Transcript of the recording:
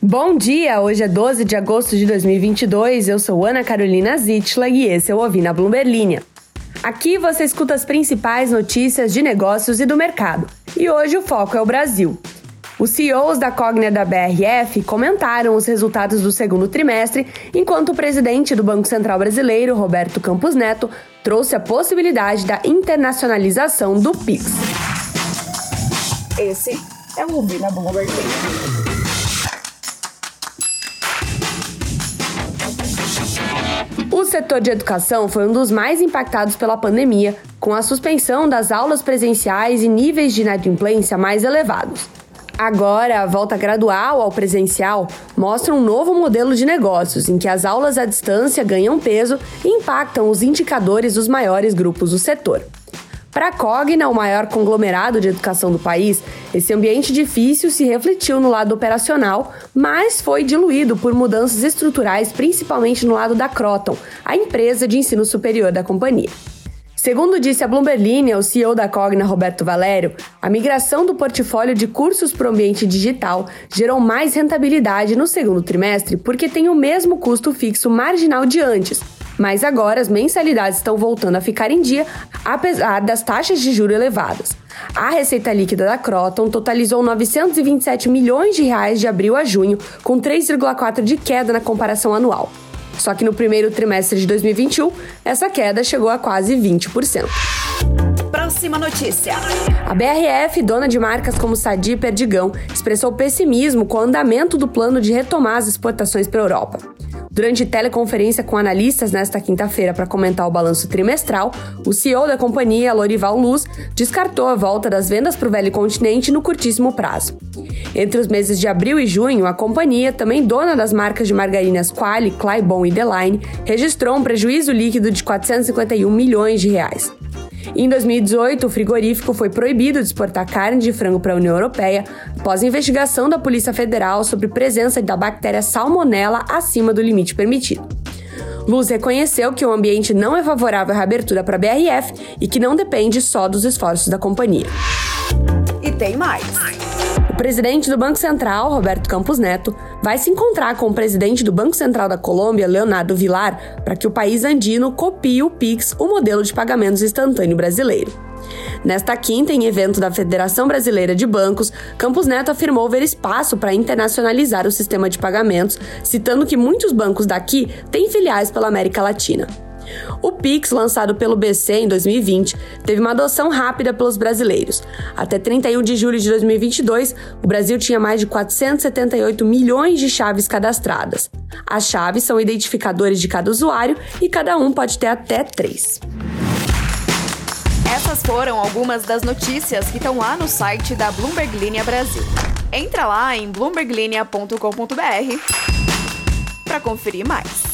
Bom dia, hoje é 12 de agosto de 2022. Eu sou Ana Carolina Zitla e esse é o Ouvi na Bloomberg Linha. Aqui você escuta as principais notícias de negócios e do mercado. E hoje o foco é o Brasil. Os CEOs da Cogna da BRF comentaram os resultados do segundo trimestre, enquanto o presidente do Banco Central Brasileiro, Roberto Campos Neto, trouxe a possibilidade da internacionalização do PIX. Esse é o Ouvi na Bloomberg O setor de educação foi um dos mais impactados pela pandemia, com a suspensão das aulas presenciais e níveis de inadimplência mais elevados. Agora, a volta gradual ao presencial mostra um novo modelo de negócios em que as aulas à distância ganham peso e impactam os indicadores dos maiores grupos do setor. Para a Cogna, o maior conglomerado de educação do país, esse ambiente difícil se refletiu no lado operacional, mas foi diluído por mudanças estruturais, principalmente no lado da Croton, a empresa de ensino superior da companhia. Segundo disse a Bloomberg o CEO da Cogna, Roberto Valério, a migração do portfólio de cursos para o ambiente digital gerou mais rentabilidade no segundo trimestre porque tem o mesmo custo fixo marginal de antes, mas agora as mensalidades estão voltando a ficar em dia, apesar das taxas de juro elevadas. A receita líquida da Croton totalizou 927 milhões de reais de abril a junho, com 3,4 de queda na comparação anual. Só que no primeiro trimestre de 2021, essa queda chegou a quase 20%. Próxima notícia. A BRF, dona de marcas como Sadi e Perdigão, expressou pessimismo com o andamento do plano de retomar as exportações para a Europa. Durante teleconferência com analistas nesta quinta-feira para comentar o balanço trimestral, o CEO da companhia, Lorival Luz, descartou a volta das vendas para o velho continente no curtíssimo prazo. Entre os meses de abril e junho, a companhia, também dona das marcas de margarinas Quali, Claibon e Deline, registrou um prejuízo líquido de 451 milhões de reais. Em 2018, o frigorífico foi proibido de exportar carne de frango para a União Europeia após investigação da Polícia Federal sobre presença da bactéria Salmonella acima do limite permitido. Luz reconheceu que o ambiente não é favorável à reabertura para a BRF e que não depende só dos esforços da companhia. Tem mais presidente do Banco Central, Roberto Campos Neto, vai se encontrar com o presidente do Banco Central da Colômbia, Leonardo Vilar, para que o país andino copie o PIX, o modelo de pagamentos instantâneo brasileiro. Nesta quinta, em evento da Federação Brasileira de Bancos, Campos Neto afirmou ver espaço para internacionalizar o sistema de pagamentos, citando que muitos bancos daqui têm filiais pela América Latina. O Pix, lançado pelo BC em 2020, teve uma adoção rápida pelos brasileiros. Até 31 de julho de 2022, o Brasil tinha mais de 478 milhões de chaves cadastradas. As chaves são identificadores de cada usuário e cada um pode ter até três. Essas foram algumas das notícias que estão lá no site da Bloomberg Linha Brasil. Entra lá em bloomberglinea.com.br para conferir mais.